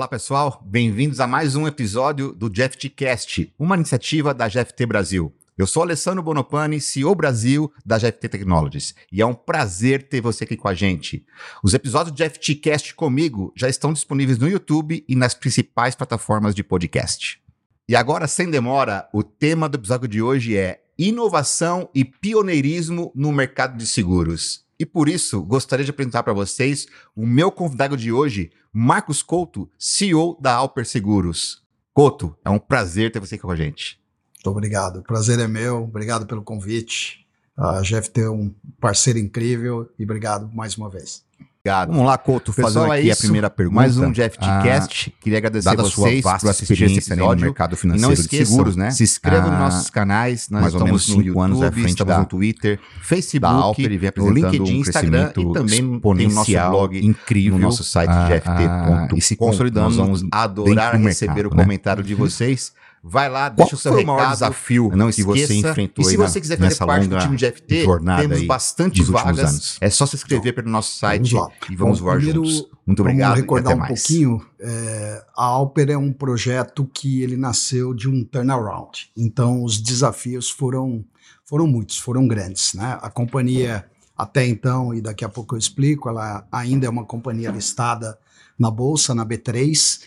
Olá pessoal, bem-vindos a mais um episódio do GFTcast, uma iniciativa da GFT Brasil. Eu sou Alessandro Bonopani, CEO Brasil da GFT Technologies, e é um prazer ter você aqui com a gente. Os episódios do GFTcast comigo já estão disponíveis no YouTube e nas principais plataformas de podcast. E agora, sem demora, o tema do episódio de hoje é inovação e pioneirismo no mercado de seguros. E por isso, gostaria de apresentar para vocês o meu convidado de hoje, Marcos Couto, CEO da Alper Seguros. Couto, é um prazer ter você aqui com a gente. Muito obrigado. O prazer é meu. Obrigado pelo convite. A GFT é um parceiro incrível e obrigado mais uma vez. Obrigado. Vamos lá, Couto, fazendo Pessoal, aqui é a primeira pergunta. Mais um GFTcast. Ah, Queria agradecer a vocês por assistir esse episódio. no mercado financeiro não esqueçam, seguros, né? Se inscreva ah, nos nossos canais. Nós mais estamos no YouTube, anos estamos da, no Twitter, Facebook, Alper, no LinkedIn, um Instagram e também tem o nosso blog incrível no nosso site ah, gft.com. e se consolidando, vamos adorar receber o né? comentário de vocês. Vai lá, deixa Qual o seu recado. o maior desafio não que você enfrentou E se você quiser fazer parte do time de FT, temos bastante vagas. Anos. É só se inscrever pelo nosso site vamos e vamos Bom, voar primeiro, juntos. Muito obrigado. Vamos recordar um mais. pouquinho. É, a Alper é um projeto que ele nasceu de um turnaround. Então os desafios foram foram muitos, foram grandes. Né? A companhia até então e daqui a pouco eu explico, ela ainda é uma companhia listada na bolsa, na B3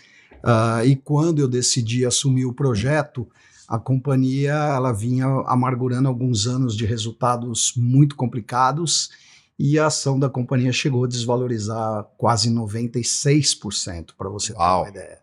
Uh, e quando eu decidi assumir o projeto, a companhia ela vinha amargurando alguns anos de resultados muito complicados e a ação da companhia chegou a desvalorizar quase 96%, para você ter Uau. uma ideia.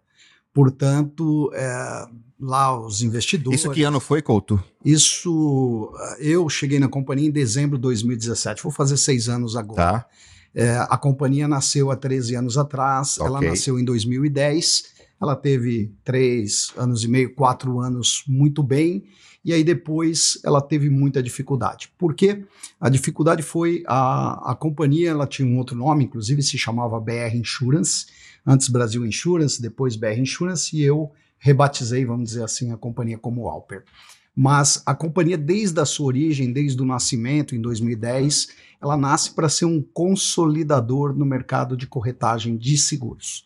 Portanto, é, lá os investidores. Isso que ano foi, Couto? Isso. Eu cheguei na companhia em dezembro de 2017. Vou fazer seis anos agora. Tá. É, a companhia nasceu há 13 anos atrás, okay. ela nasceu em 2010 ela teve três anos e meio, quatro anos muito bem, e aí depois ela teve muita dificuldade. Por quê? A dificuldade foi a, a companhia, ela tinha um outro nome, inclusive se chamava BR Insurance, antes Brasil Insurance, depois BR Insurance, e eu rebatizei, vamos dizer assim, a companhia como Alper. Mas a companhia, desde a sua origem, desde o nascimento, em 2010, ela nasce para ser um consolidador no mercado de corretagem de seguros.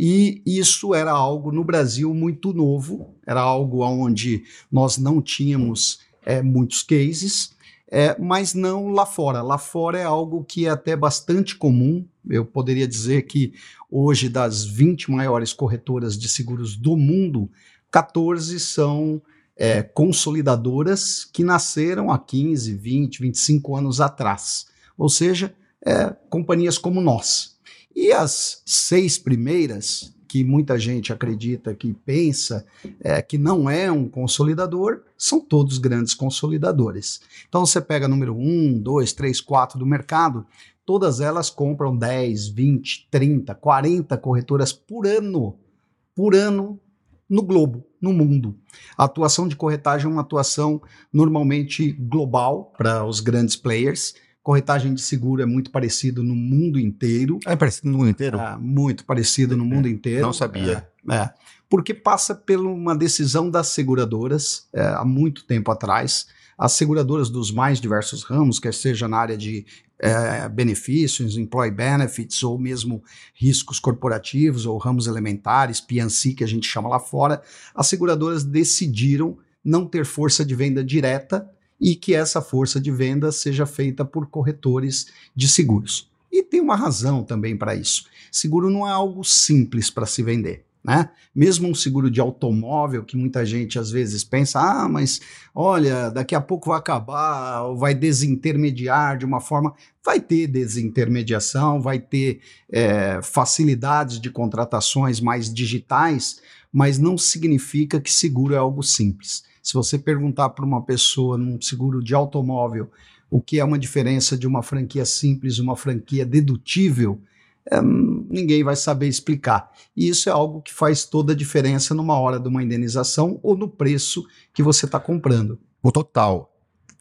E isso era algo no Brasil muito novo, era algo onde nós não tínhamos é, muitos cases, é, mas não lá fora. Lá fora é algo que é até bastante comum. Eu poderia dizer que hoje, das 20 maiores corretoras de seguros do mundo, 14 são é, consolidadoras que nasceram há 15, 20, 25 anos atrás. Ou seja, é, companhias como nós. E as seis primeiras, que muita gente acredita que pensa é, que não é um consolidador, são todos grandes consolidadores. Então você pega número 1, 2, 3, 4 do mercado, todas elas compram 10, 20, 30, 40 corretoras por ano, por ano no globo, no mundo. A atuação de corretagem é uma atuação normalmente global para os grandes players, Corretagem de seguro é muito parecido no mundo inteiro. É parecido no mundo inteiro? É, muito parecido no mundo inteiro. Não sabia. É, é, porque passa por uma decisão das seguradoras é, há muito tempo atrás. As seguradoras dos mais diversos ramos, quer seja na área de é, benefícios, employee benefits, ou mesmo riscos corporativos, ou ramos elementares, PNC, que a gente chama lá fora, as seguradoras decidiram não ter força de venda direta e que essa força de venda seja feita por corretores de seguros. E tem uma razão também para isso. Seguro não é algo simples para se vender. Né? Mesmo um seguro de automóvel, que muita gente às vezes pensa, ah, mas olha, daqui a pouco vai acabar, ou vai desintermediar de uma forma. Vai ter desintermediação, vai ter é, facilidades de contratações mais digitais, mas não significa que seguro é algo simples. Se você perguntar para uma pessoa num seguro de automóvel o que é uma diferença de uma franquia simples uma franquia dedutível, é, ninguém vai saber explicar. E isso é algo que faz toda a diferença numa hora de uma indenização ou no preço que você está comprando. O total,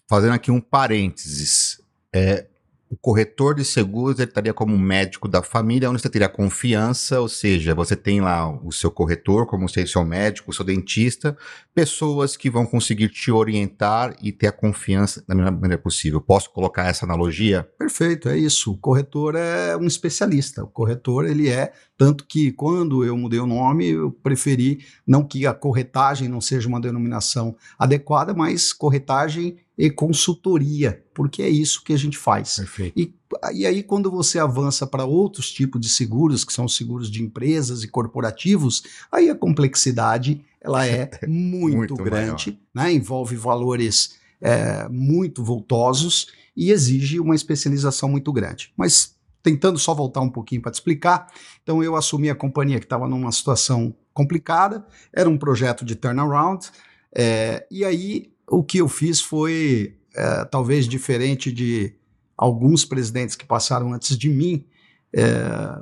fazendo aqui um parênteses, é, o corretor de seguros ele estaria como médico da família, onde você teria confiança, ou seja, você tem lá o seu corretor, como o seu médico, o seu dentista, pessoas que vão conseguir te orientar e ter a confiança da melhor maneira possível. Posso colocar essa analogia? Perfeito, é isso. O corretor é um especialista. O corretor, ele é, tanto que quando eu mudei o nome, eu preferi não que a corretagem não seja uma denominação adequada, mas corretagem e consultoria, porque é isso que a gente faz. Perfeito. E, e aí, quando você avança para outros tipos de seguros, que são seguros de empresas e corporativos, aí a complexidade ela é muito, muito grande, né? envolve valores é, muito voltosos e exige uma especialização muito grande. Mas tentando só voltar um pouquinho para te explicar, então eu assumi a companhia que estava numa situação complicada, era um projeto de turnaround, é, e aí o que eu fiz foi, é, talvez diferente de alguns presidentes que passaram antes de mim, é,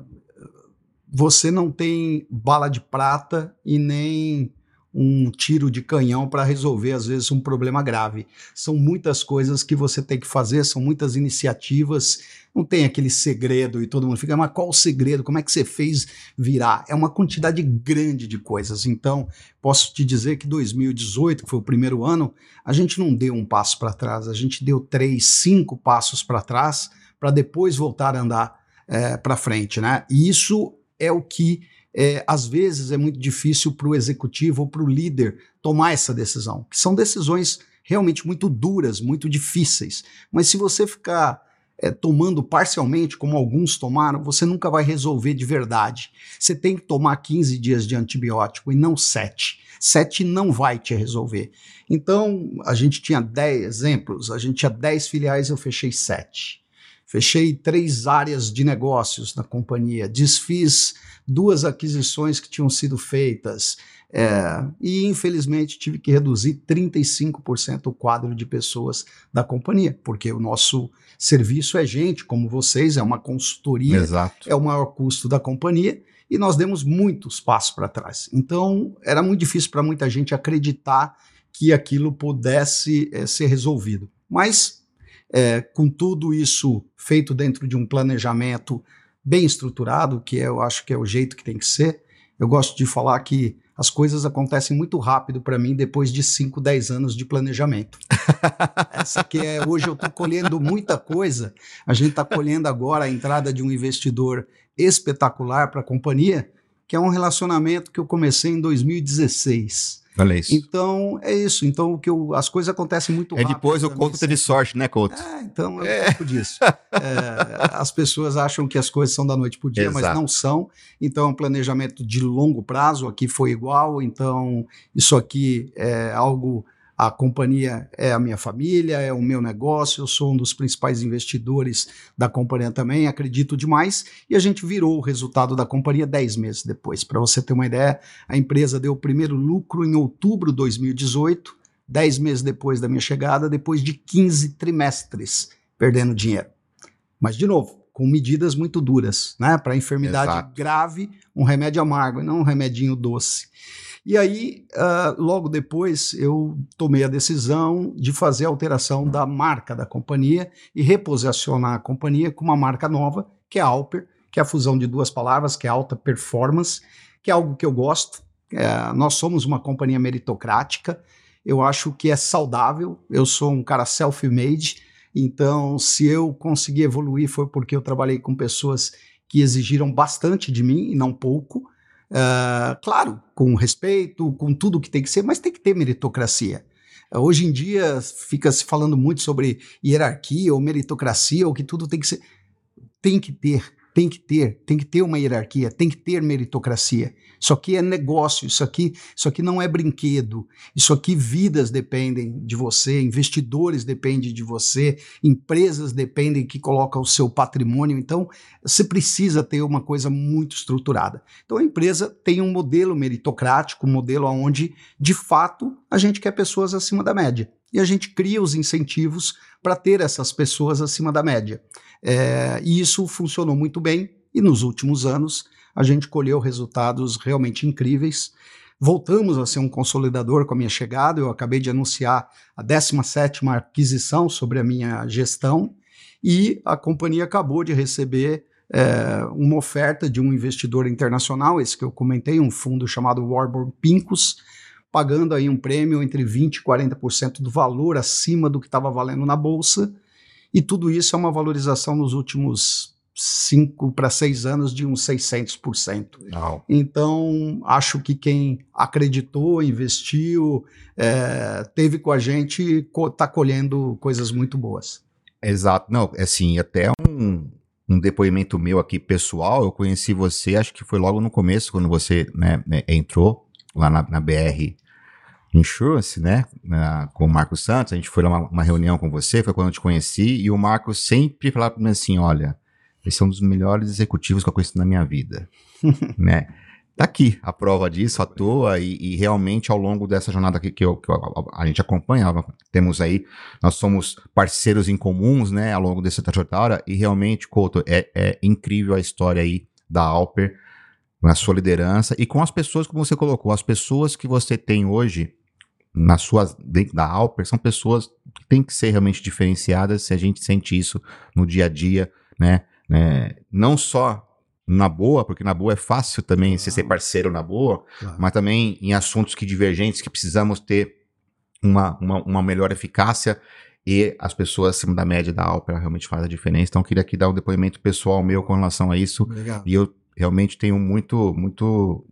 você não tem bala de prata e nem um tiro de canhão para resolver, às vezes, um problema grave. São muitas coisas que você tem que fazer, são muitas iniciativas. Não tem aquele segredo e todo mundo fica, mas qual o segredo? Como é que você fez virar? É uma quantidade grande de coisas. Então, posso te dizer que 2018, que foi o primeiro ano, a gente não deu um passo para trás, a gente deu três, cinco passos para trás para depois voltar a andar é, para frente, né? E isso é o que é, às vezes é muito difícil para o executivo ou para o líder tomar essa decisão, que são decisões realmente muito duras, muito difíceis. Mas se você ficar é, tomando parcialmente, como alguns tomaram, você nunca vai resolver de verdade. Você tem que tomar 15 dias de antibiótico e não 7. 7 não vai te resolver. Então, a gente tinha 10 exemplos, a gente tinha 10 filiais, eu fechei 7. Fechei três áreas de negócios na companhia, desfiz duas aquisições que tinham sido feitas, é, e infelizmente tive que reduzir 35% o quadro de pessoas da companhia, porque o nosso serviço é gente como vocês, é uma consultoria, Exato. é o maior custo da companhia, e nós demos muitos passos para trás. Então era muito difícil para muita gente acreditar que aquilo pudesse é, ser resolvido. Mas é, com tudo isso feito dentro de um planejamento bem estruturado, que eu acho que é o jeito que tem que ser. Eu gosto de falar que as coisas acontecem muito rápido para mim depois de 5, 10 anos de planejamento. Essa que é, hoje eu estou colhendo muita coisa. A gente está colhendo agora a entrada de um investidor espetacular para a companhia, que é um relacionamento que eu comecei em 2016. Olha isso. Então, é isso. Então, o que eu, as coisas acontecem muito é rápido. É depois o conto de sorte, né, Couto? É, então é, é. um disso. É, as pessoas acham que as coisas são da noite para o dia, Exato. mas não são. Então, é um planejamento de longo prazo. Aqui foi igual. Então, isso aqui é algo a companhia é a minha família, é o meu negócio, eu sou um dos principais investidores da companhia também, acredito demais. E a gente virou o resultado da companhia 10 meses depois. Para você ter uma ideia, a empresa deu o primeiro lucro em outubro de 2018, 10 meses depois da minha chegada, depois de 15 trimestres perdendo dinheiro. Mas, de novo, com medidas muito duras, né? Para enfermidade Exato. grave, um remédio amargo e não um remedinho doce. E aí, uh, logo depois, eu tomei a decisão de fazer a alteração da marca da companhia e reposicionar a companhia com uma marca nova, que é a Alper, que é a fusão de duas palavras, que é alta performance, que é algo que eu gosto. É, nós somos uma companhia meritocrática, eu acho que é saudável, eu sou um cara self-made, então se eu consegui evoluir foi porque eu trabalhei com pessoas que exigiram bastante de mim e não pouco. Uh, claro, com respeito, com tudo que tem que ser, mas tem que ter meritocracia. Uh, hoje em dia fica se falando muito sobre hierarquia ou meritocracia, ou que tudo tem que ser. Tem que ter tem que ter, tem que ter uma hierarquia, tem que ter meritocracia. Isso aqui é negócio, isso aqui, isso aqui não é brinquedo. Isso aqui vidas dependem de você, investidores dependem de você, empresas dependem que colocam o seu patrimônio. Então, você precisa ter uma coisa muito estruturada. Então, a empresa tem um modelo meritocrático, um modelo onde, de fato, a gente quer pessoas acima da média. E a gente cria os incentivos para ter essas pessoas acima da média. É, e isso funcionou muito bem, e nos últimos anos a gente colheu resultados realmente incríveis. Voltamos a ser um consolidador com a minha chegada, eu acabei de anunciar a 17ª aquisição sobre a minha gestão, e a companhia acabou de receber é, uma oferta de um investidor internacional, esse que eu comentei, um fundo chamado Warburg Pincus, pagando aí um prêmio entre 20% e 40% do valor acima do que estava valendo na bolsa, e tudo isso é uma valorização nos últimos 5 para 6 anos de uns 600%. Não. Então, acho que quem acreditou, investiu, é, teve com a gente, está colhendo coisas muito boas. Exato. Não, é assim, até um, um depoimento meu aqui pessoal, eu conheci você, acho que foi logo no começo, quando você né, né entrou lá na, na BR Insurance, né, na, com o Marcos Santos, a gente foi lá uma, uma reunião com você, foi quando eu te conheci, e o Marcos sempre falava para mim assim, olha, esse é um dos melhores executivos que eu conheci na minha vida, né, tá aqui a prova disso à toa e, e realmente ao longo dessa jornada que, que, eu, que eu, a gente acompanhava, temos aí, nós somos parceiros em comuns, né, ao longo dessa trajetória e realmente, Couto, é, é incrível a história aí da Alper, na sua liderança e com as pessoas como você colocou, as pessoas que você tem hoje na sua, dentro da Alper são pessoas que têm que ser realmente diferenciadas se a gente sente isso no dia a dia, né, né? não só na boa, porque na boa é fácil também claro. ser parceiro na boa, claro. mas também em assuntos que divergentes que precisamos ter uma, uma, uma, melhor eficácia e as pessoas acima da média da Alper realmente fazem a diferença. Então, eu queria aqui dar um depoimento pessoal meu com relação a isso. Legal. E eu realmente tenho muito, muito,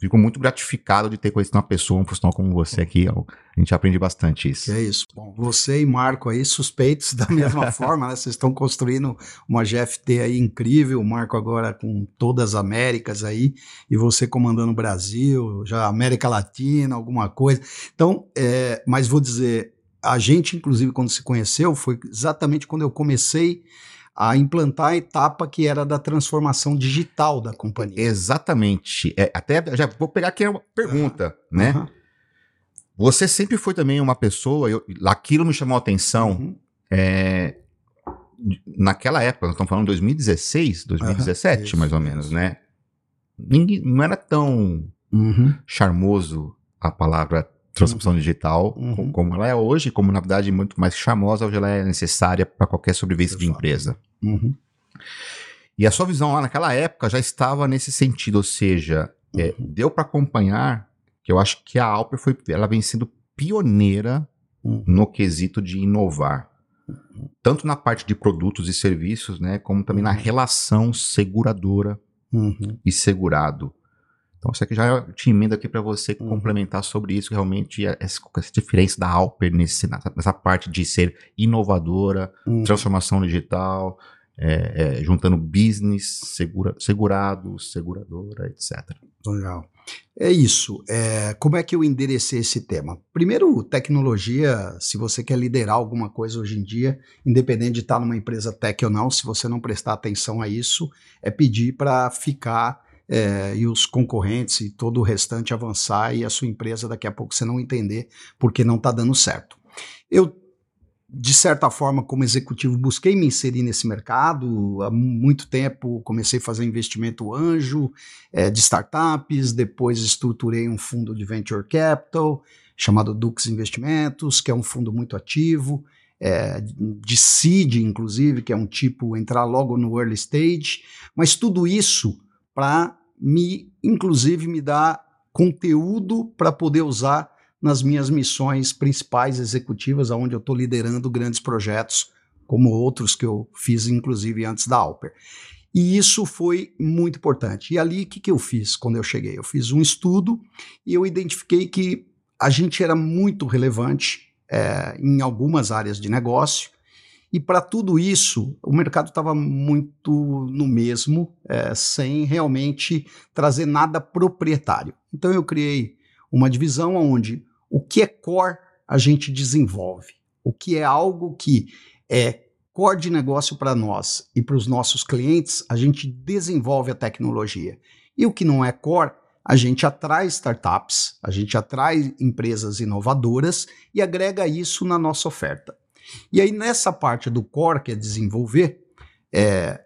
fico muito gratificado de ter conhecido uma pessoa, um profissional como você aqui. A gente aprende bastante isso. é isso. Bom, você e Marco aí, suspeitos da mesma forma, né? Vocês estão construindo uma GFT aí incrível. O Marco agora com todas as Américas aí, e você comandando o Brasil, já América Latina, alguma coisa. Então, é, mas vou dizer, a gente, inclusive, quando se conheceu, foi exatamente quando eu comecei a implantar a etapa que era da transformação digital da companhia. Exatamente. É, até já vou pegar aqui uma pergunta, uhum. né? Uhum. Você sempre foi também uma pessoa, eu, aquilo me chamou a atenção. Uhum. É, naquela época, nós estamos falando de 2016, 2017, isso, mais ou menos, né? Ninguém, não era tão uhum. charmoso a palavra transformação uhum. digital uhum. como ela é hoje, como na verdade muito mais charmosa, hoje ela é necessária para qualquer sobrevivência de empresa. Uhum. E a sua visão lá naquela época já estava nesse sentido, ou seja, é, uhum. deu para acompanhar que eu acho que a Alper foi, ela vem sendo pioneira uhum. no quesito de inovar, uhum. tanto na parte de produtos e serviços, né, como também na relação seguradora e segurado. Então, isso aqui já te emenda aqui para você uhum. complementar sobre isso, realmente, essa, essa diferença da Alper nesse, nessa, parte de ser inovadora, uhum. transformação digital, é, é, juntando business, segura, segurado, seguradora, etc. Legal. É isso. É, como é que eu enderecei esse tema? Primeiro, tecnologia, se você quer liderar alguma coisa hoje em dia, independente de estar numa empresa tech ou não, se você não prestar atenção a isso, é pedir para ficar é, e os concorrentes e todo o restante avançar e a sua empresa daqui a pouco você não entender porque não está dando certo. Eu, de certa forma, como executivo, busquei me inserir nesse mercado. Há muito tempo comecei a fazer investimento anjo é, de startups, depois estruturei um fundo de venture capital chamado Dux Investimentos, que é um fundo muito ativo. É, de seed, inclusive, que é um tipo entrar logo no early stage, mas tudo isso para me, inclusive, me dar conteúdo para poder usar nas minhas missões principais executivas, onde eu estou liderando grandes projetos, como outros que eu fiz, inclusive, antes da Alper. E isso foi muito importante. E ali, o que, que eu fiz quando eu cheguei? Eu fiz um estudo e eu identifiquei que a gente era muito relevante é, em algumas áreas de negócio, e para tudo isso, o mercado estava muito no mesmo, é, sem realmente trazer nada proprietário. Então eu criei uma divisão onde o que é core a gente desenvolve, o que é algo que é core de negócio para nós e para os nossos clientes, a gente desenvolve a tecnologia. E o que não é core, a gente atrai startups, a gente atrai empresas inovadoras e agrega isso na nossa oferta. E aí, nessa parte do core, que é desenvolver, é,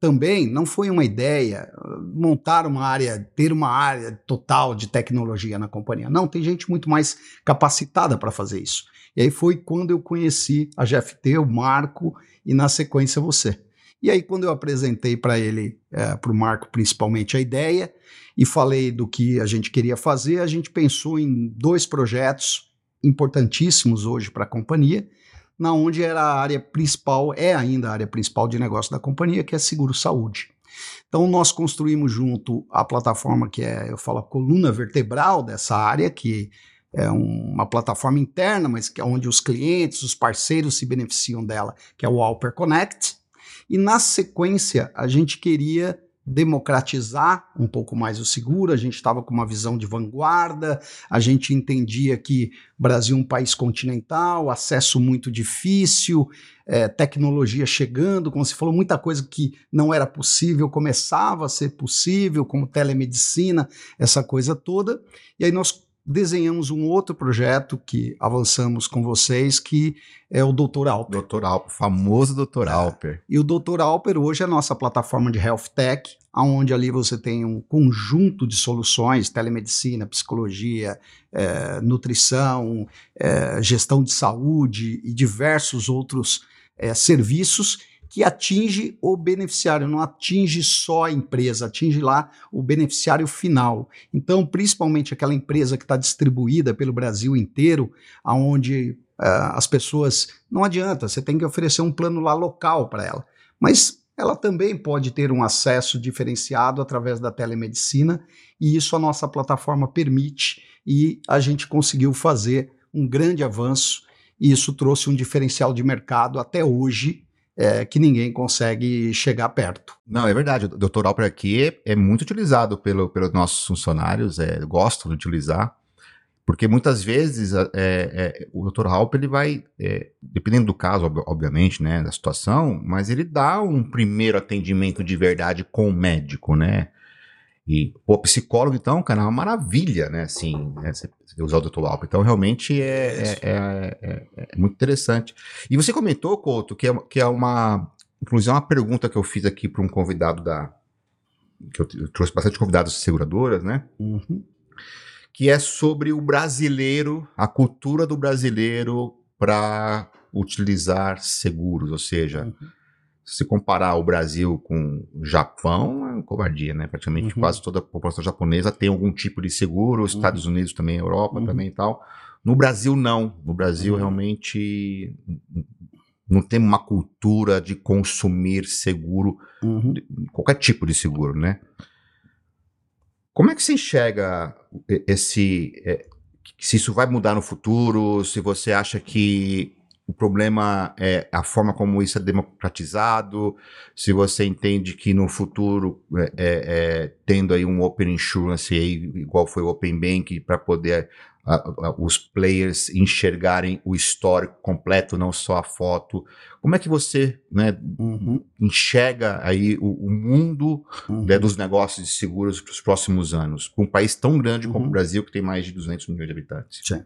também não foi uma ideia montar uma área, ter uma área total de tecnologia na companhia. Não, tem gente muito mais capacitada para fazer isso. E aí foi quando eu conheci a GFT, o Marco e na sequência você. E aí, quando eu apresentei para ele, é, para o Marco principalmente, a ideia e falei do que a gente queria fazer, a gente pensou em dois projetos importantíssimos hoje para a companhia, na onde era a área principal, é ainda a área principal de negócio da companhia, que é seguro saúde. Então nós construímos junto a plataforma que é, eu falo, a coluna vertebral dessa área, que é uma plataforma interna, mas que é onde os clientes, os parceiros se beneficiam dela, que é o Alper Connect. E na sequência, a gente queria democratizar um pouco mais o seguro, a gente estava com uma visão de vanguarda, a gente entendia que Brasil é um país continental, acesso muito difícil, é, tecnologia chegando, como se falou, muita coisa que não era possível começava a ser possível, como telemedicina, essa coisa toda, e aí nós desenhamos um outro projeto que avançamos com vocês, que é o Dr. Alper. Dr. Alper, famoso Dr. É. Alper. E o Dr. Alper hoje é a nossa plataforma de Health Tech, onde ali você tem um conjunto de soluções, telemedicina, psicologia, é, nutrição, é, gestão de saúde e diversos outros é, serviços que atinge o beneficiário, não atinge só a empresa, atinge lá o beneficiário final. Então, principalmente aquela empresa que está distribuída pelo Brasil inteiro, aonde uh, as pessoas não adianta, você tem que oferecer um plano lá local para ela, mas ela também pode ter um acesso diferenciado através da telemedicina e isso a nossa plataforma permite e a gente conseguiu fazer um grande avanço e isso trouxe um diferencial de mercado até hoje é, que ninguém consegue chegar perto. Não, é verdade. O Dr. Alper aqui é, muito utilizado pelo, pelos nossos funcionários, é, gostam de utilizar, porque muitas vezes é, é o Dr. Alper ele vai, é, dependendo do caso, obviamente, né, da situação, mas ele dá um primeiro atendimento de verdade com o médico, né? E o psicólogo, então, cara, é uma maravilha, né? Assim, né, você usar o Dr. Alper. Então, realmente é, é, é, é, muito interessante. E você comentou, Couto, que é, que é uma. Inclusive, é uma pergunta que eu fiz aqui para um convidado da. que eu, eu, trouxe bastante convidados de seguradoras, né? Uhum. Que é sobre o brasileiro, a cultura do brasileiro para utilizar seguros, ou seja. Uhum se comparar o Brasil com o Japão, é uma covardia, né? Praticamente uhum. quase toda a população japonesa tem algum tipo de seguro, os uhum. Estados Unidos também, Europa uhum. também e tal. No Brasil, não. No Brasil, uhum. realmente, não tem uma cultura de consumir seguro, uhum. qualquer tipo de seguro, né? Como é que você enxerga esse. É, se isso vai mudar no futuro? Se você acha que o problema é a forma como isso é democratizado, se você entende que no futuro, é, é, é tendo aí um Open Insurance, aí, igual foi o Open Bank, para poder a, a, os players enxergarem o histórico completo, não só a foto. Como é que você né, uhum. enxerga aí o, o mundo uhum. né, dos negócios de seguros para os próximos anos, com um país tão grande como uhum. o Brasil, que tem mais de 200 milhões de habitantes? Sim.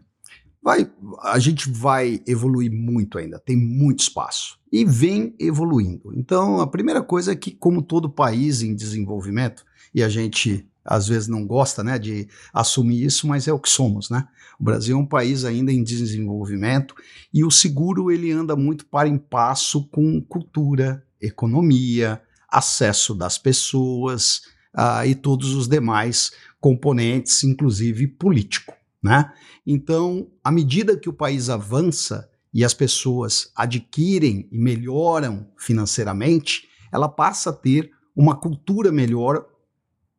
Vai, a gente vai evoluir muito ainda, tem muito espaço e vem evoluindo. Então, a primeira coisa é que, como todo país em desenvolvimento, e a gente às vezes não gosta né, de assumir isso, mas é o que somos. Né? O Brasil é um país ainda em desenvolvimento e o seguro ele anda muito para em passo com cultura, economia, acesso das pessoas uh, e todos os demais componentes, inclusive político. Né? Então, à medida que o país avança e as pessoas adquirem e melhoram financeiramente, ela passa a ter uma cultura melhor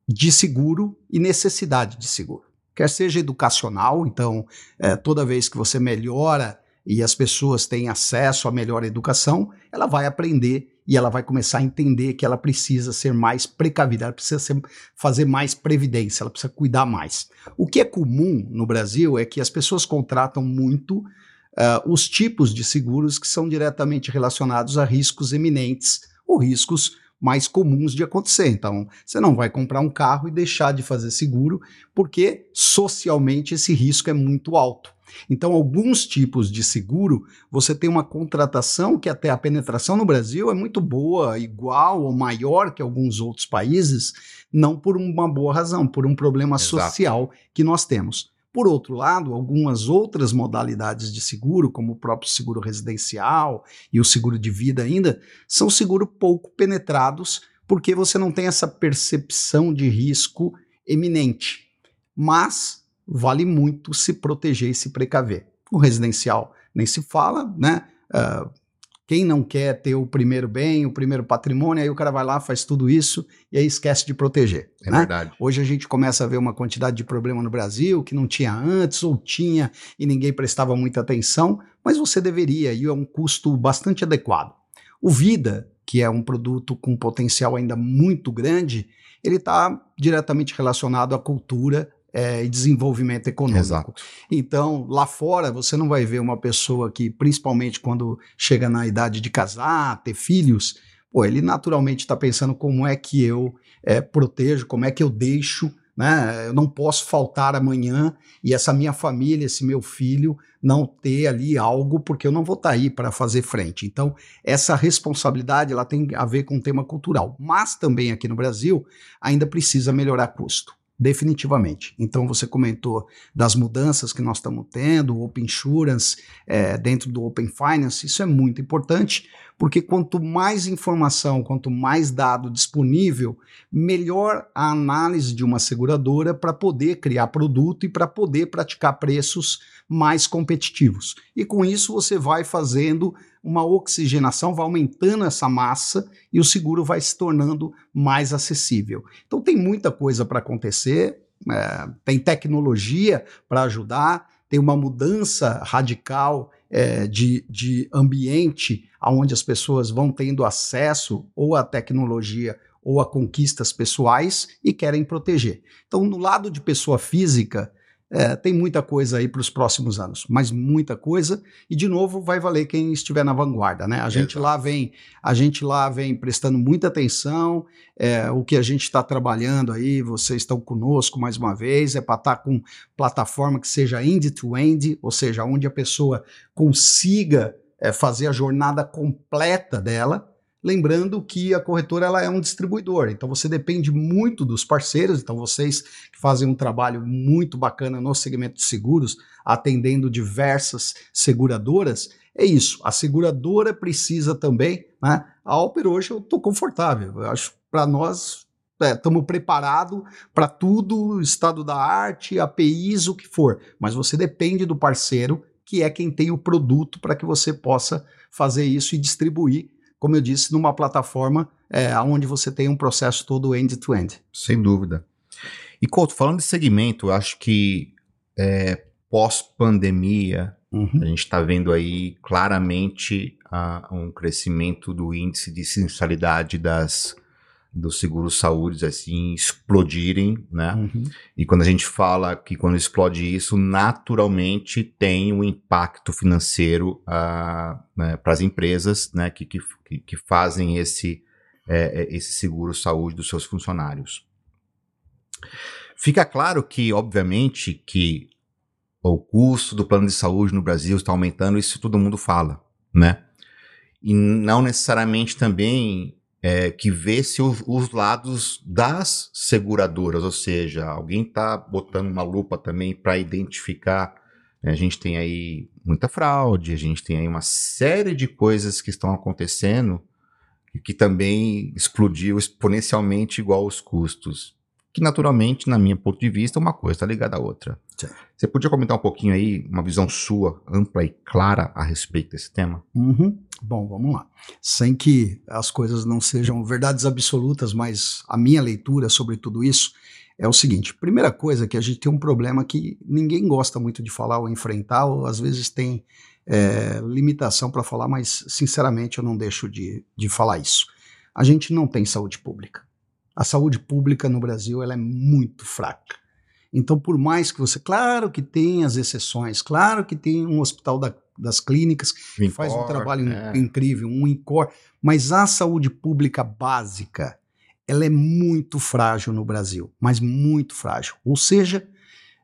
de seguro e necessidade de seguro. Quer seja educacional, então, é, toda vez que você melhora e as pessoas têm acesso a melhor educação, ela vai aprender e ela vai começar a entender que ela precisa ser mais precavida, ela precisa ser, fazer mais previdência, ela precisa cuidar mais. O que é comum no Brasil é que as pessoas contratam muito uh, os tipos de seguros que são diretamente relacionados a riscos eminentes ou riscos mais comuns de acontecer. Então, você não vai comprar um carro e deixar de fazer seguro, porque socialmente esse risco é muito alto. Então, alguns tipos de seguro, você tem uma contratação que até a penetração no Brasil é muito boa, igual ou maior que alguns outros países, não por uma boa razão, por um problema Exato. social que nós temos. Por outro lado, algumas outras modalidades de seguro, como o próprio seguro residencial e o seguro de vida ainda, são seguros pouco penetrados, porque você não tem essa percepção de risco eminente. Mas vale muito se proteger e se precaver. O residencial nem se fala, né? Uh, quem não quer ter o primeiro bem, o primeiro patrimônio, aí o cara vai lá, faz tudo isso e aí esquece de proteger. É né? verdade. Hoje a gente começa a ver uma quantidade de problema no Brasil que não tinha antes, ou tinha e ninguém prestava muita atenção, mas você deveria, e é um custo bastante adequado. O Vida, que é um produto com potencial ainda muito grande, ele está diretamente relacionado à cultura é, e desenvolvimento econômico. Exato. Então, lá fora, você não vai ver uma pessoa que, principalmente quando chega na idade de casar, ter filhos, pô, ele naturalmente está pensando como é que eu é, protejo, como é que eu deixo, né? Eu não posso faltar amanhã e essa minha família, esse meu filho, não ter ali algo porque eu não vou estar tá aí para fazer frente. Então, essa responsabilidade ela tem a ver com o tema cultural, mas também aqui no Brasil ainda precisa melhorar custo definitivamente. Então você comentou das mudanças que nós estamos tendo, o Open Insurance é, dentro do Open Finance, isso é muito importante, porque quanto mais informação, quanto mais dado disponível, melhor a análise de uma seguradora para poder criar produto e para poder praticar preços mais competitivos. E com isso você vai fazendo uma oxigenação, vai aumentando essa massa e o seguro vai se tornando mais acessível. Então tem muita coisa para acontecer, é, tem tecnologia para ajudar, tem uma mudança radical é, de, de ambiente onde as pessoas vão tendo acesso ou à tecnologia ou a conquistas pessoais e querem proteger. Então, no lado de pessoa física, é, tem muita coisa aí para os próximos anos, mas muita coisa. E de novo vai valer quem estiver na vanguarda, né? A Exato. gente lá vem, a gente lá vem prestando muita atenção. É, o que a gente está trabalhando aí, vocês estão conosco mais uma vez, é para estar tá com plataforma que seja end-to-end, -end, ou seja, onde a pessoa consiga é, fazer a jornada completa dela Lembrando que a corretora ela é um distribuidor, então você depende muito dos parceiros. Então, vocês que fazem um trabalho muito bacana no segmento de seguros, atendendo diversas seguradoras, é isso. A seguradora precisa também, né? A Alper hoje eu estou confortável. Eu acho para nós estamos é, preparados para tudo, estado da arte, APIs, o que for. Mas você depende do parceiro, que é quem tem o produto para que você possa fazer isso e distribuir como eu disse, numa plataforma é, onde você tem um processo todo end-to-end. -end. Sem dúvida. E, Couto, falando de segmento, eu acho que é, pós-pandemia, uhum. a gente está vendo aí claramente uh, um crescimento do índice de sinceridade das dos seguros saúde assim explodirem, né? Uhum. E quando a gente fala que quando explode isso, naturalmente tem um impacto financeiro uh, né, para as empresas, né? Que, que, que fazem esse é, é, esse seguro saúde dos seus funcionários. Fica claro que, obviamente, que o custo do plano de saúde no Brasil está aumentando, isso todo mundo fala, né? E não necessariamente também é, que vê-se os, os, lados das seguradoras, ou seja, alguém está botando uma lupa também para identificar. Né, a gente tem aí muita fraude, a gente tem aí uma série de coisas que estão acontecendo e que também explodiu exponencialmente igual os custos que naturalmente, na minha ponto de vista, uma coisa está ligada à outra. Sim. Você podia comentar um pouquinho aí, uma visão sua, ampla e clara a respeito desse tema? Uhum. Bom, vamos lá. Sem que as coisas não sejam verdades absolutas, mas a minha leitura sobre tudo isso é o seguinte: primeira coisa que a gente tem um problema que ninguém gosta muito de falar ou enfrentar, ou às vezes tem é, limitação para falar, mas sinceramente eu não deixo de, de falar isso. A gente não tem saúde pública a saúde pública no Brasil ela é muito fraca. Então, por mais que você, claro que tem as exceções, claro que tem um hospital da, das clínicas que Incor, faz um trabalho é. incrível, um INCOR, mas a saúde pública básica, ela é muito frágil no Brasil, mas muito frágil. Ou seja,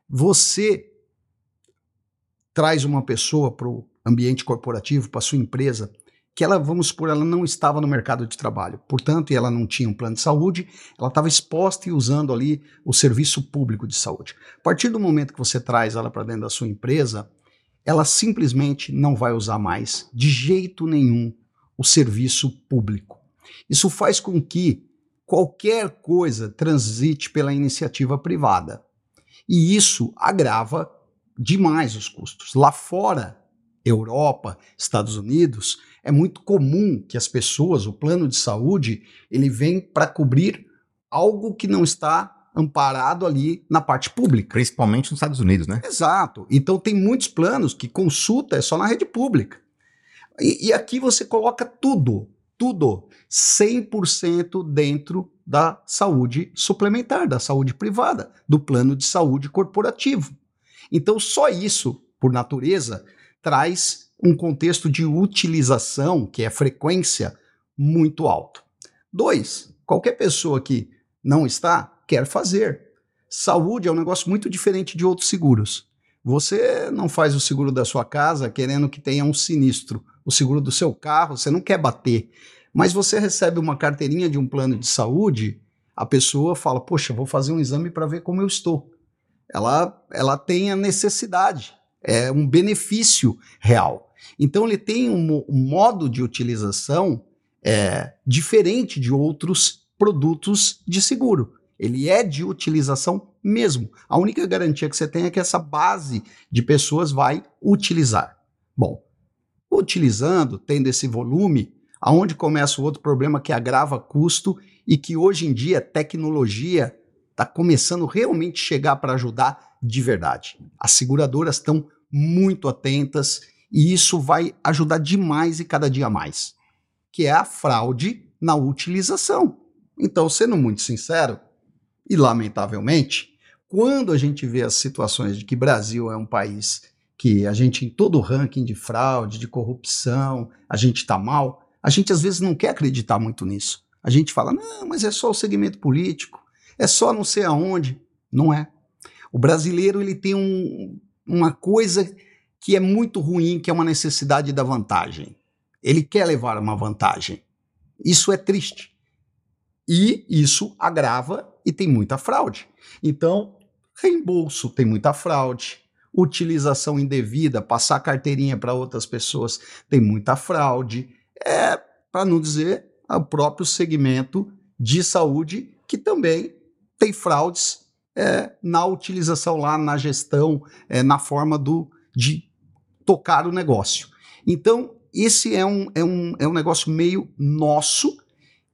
você traz uma pessoa para o ambiente corporativo, para sua empresa, que ela, vamos supor, ela não estava no mercado de trabalho, portanto, ela não tinha um plano de saúde, ela estava exposta e usando ali o serviço público de saúde. A partir do momento que você traz ela para dentro da sua empresa, ela simplesmente não vai usar mais, de jeito nenhum, o serviço público. Isso faz com que qualquer coisa transite pela iniciativa privada. E isso agrava demais os custos. Lá fora, Europa, Estados Unidos, é muito comum que as pessoas, o plano de saúde, ele vem para cobrir algo que não está amparado ali na parte pública. Principalmente nos Estados Unidos, né? Exato. Então tem muitos planos que consulta é só na rede pública. E, e aqui você coloca tudo, tudo, 100% dentro da saúde suplementar, da saúde privada, do plano de saúde corporativo. Então só isso, por natureza, traz um contexto de utilização, que é frequência, muito alto. Dois, qualquer pessoa que não está, quer fazer. Saúde é um negócio muito diferente de outros seguros. Você não faz o seguro da sua casa querendo que tenha um sinistro. O seguro do seu carro, você não quer bater. Mas você recebe uma carteirinha de um plano de saúde, a pessoa fala: Poxa, vou fazer um exame para ver como eu estou. Ela, ela tem a necessidade, é um benefício real. Então ele tem um, modo de utilização é, diferente de outros produtos de seguro. Ele é de utilização mesmo. A única garantia que você tem é que essa base de pessoas vai utilizar. Bom, utilizando, tendo esse volume, aonde começa o outro problema que agrava custo e que hoje em dia tecnologia está começando realmente chegar para ajudar de verdade. As seguradoras estão muito atentas e isso vai ajudar demais e cada dia mais, que é a fraude na utilização. Então, sendo muito sincero, e lamentavelmente, quando a gente vê as situações de que Brasil é um país que a gente, em todo o ranking de fraude, de corrupção, a gente está mal, a gente às vezes não quer acreditar muito nisso. A gente fala, não, mas é só o segmento político, é só não sei aonde. Não é. O brasileiro ele tem um, uma coisa que é muito ruim, que é uma necessidade da vantagem. Ele quer levar uma vantagem. Isso é triste. E isso agrava e tem muita fraude. Então, reembolso tem muita fraude, utilização indevida, passar carteirinha para outras pessoas tem muita fraude. É, para não dizer, o próprio segmento de saúde que também tem fraudes é, na utilização lá, na gestão, é, na forma do, de tocar o negócio. Então, esse é um, é um, é um negócio meio nosso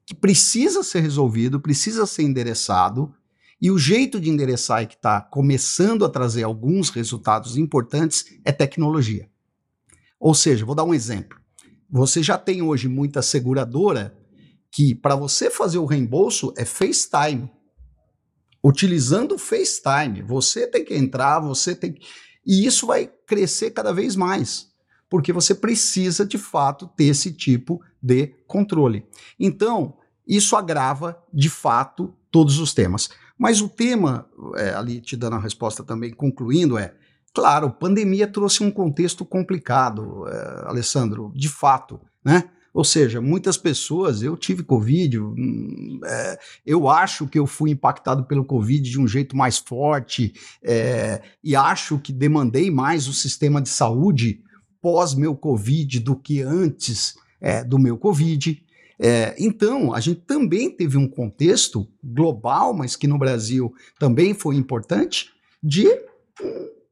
que precisa ser resolvido, precisa ser endereçado. E o jeito de endereçar e que está começando a trazer alguns resultados importantes é tecnologia. Ou seja, vou dar um exemplo. Você já tem hoje muita seguradora que, para você fazer o reembolso, é FaceTime. Utilizando o FaceTime, você tem que entrar, você tem que. E isso vai crescer cada vez mais, porque você precisa de fato ter esse tipo de controle. Então, isso agrava de fato todos os temas. Mas o tema, é, ali te dando a resposta também, concluindo, é: claro, pandemia trouxe um contexto complicado, é, Alessandro, de fato, né? Ou seja, muitas pessoas, eu tive Covid, hum, é, eu acho que eu fui impactado pelo Covid de um jeito mais forte é, e acho que demandei mais o sistema de saúde pós meu Covid do que antes é, do meu Covid. É, então, a gente também teve um contexto global, mas que no Brasil também foi importante, de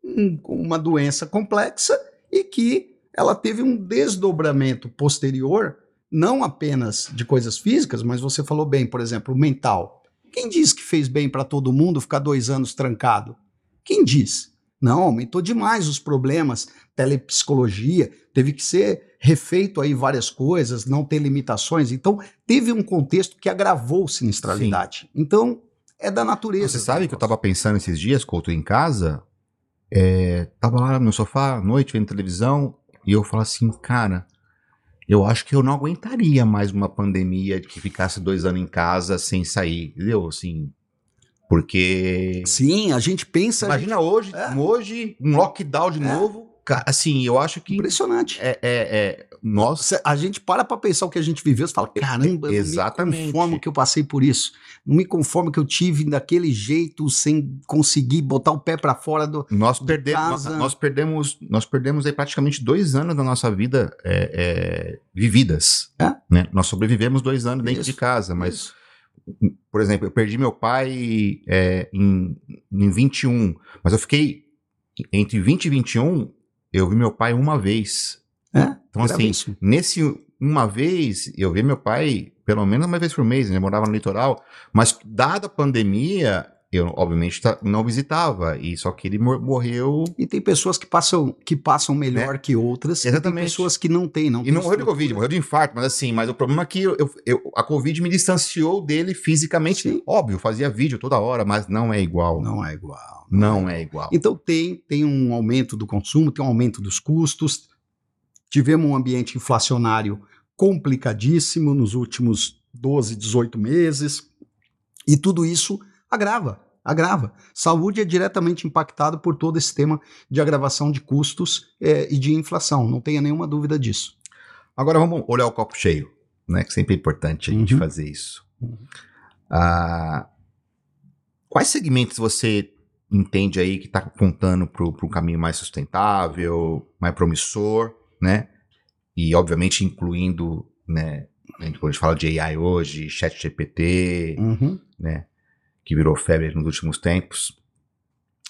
um, uma doença complexa e que ela teve um desdobramento posterior, não apenas de coisas físicas, mas você falou bem, por exemplo, mental. Quem diz que fez bem para todo mundo ficar dois anos trancado? Quem diz? Não, aumentou demais os problemas, telepsicologia, teve que ser refeito aí várias coisas, não ter limitações. Então, teve um contexto que agravou sinistralidade. Sim. Então, é da natureza. Você sabe que eu estava pensando esses dias, Couto, em casa, é, tava lá no sofá à noite vendo televisão, e eu falo assim, cara, eu acho que eu não aguentaria mais uma pandemia que ficasse dois anos em casa sem sair, entendeu? Assim, porque. Sim, a gente pensa. Imagina gente... hoje, é. hoje, um lockdown de é. novo. Assim, eu acho que. Impressionante. É, é, é, nós. A gente para pra pensar o que a gente viveu, você fala, caramba, Exatamente. não me conformo que eu passei por isso. Não me conformo que eu tive daquele jeito, sem conseguir botar o pé para fora do. Nós perdemos, nós, nós, perdemos, nós perdemos aí praticamente dois anos da nossa vida é, é, vividas. É? Né? Nós sobrevivemos dois anos dentro isso, de casa, mas. Isso por exemplo, eu perdi meu pai é, em, em 21, mas eu fiquei entre 20 e 21, eu vi meu pai uma vez. É? Então, assim, nesse uma vez, eu vi meu pai pelo menos uma vez por mês, ele morava no litoral, mas dada a pandemia, eu obviamente não visitava e só que ele morreu e tem pessoas que passam que passam melhor né? que outras exatamente tem pessoas que não têm não e não morreu de covid morreu de infarto mas assim mas o problema é que eu, eu, a covid me distanciou dele fisicamente. Sim. óbvio fazia vídeo toda hora mas não é igual. Não é igual. Não, não é igual. Então tem tem um aumento do consumo tem um aumento dos custos. Tivemos um ambiente inflacionário complicadíssimo nos últimos 12 18 meses. E tudo isso agrava, agrava. Saúde é diretamente impactado por todo esse tema de agravação de custos é, e de inflação, não tenha nenhuma dúvida disso. Agora vamos olhar o copo cheio, né? Que sempre é importante a gente uhum. fazer isso. Uhum. Ah, quais segmentos você entende aí que está apontando para um caminho mais sustentável, mais promissor, né? E obviamente incluindo, né? A gente fala de AI hoje, chat GPT, uhum. né? Que virou febre nos últimos tempos.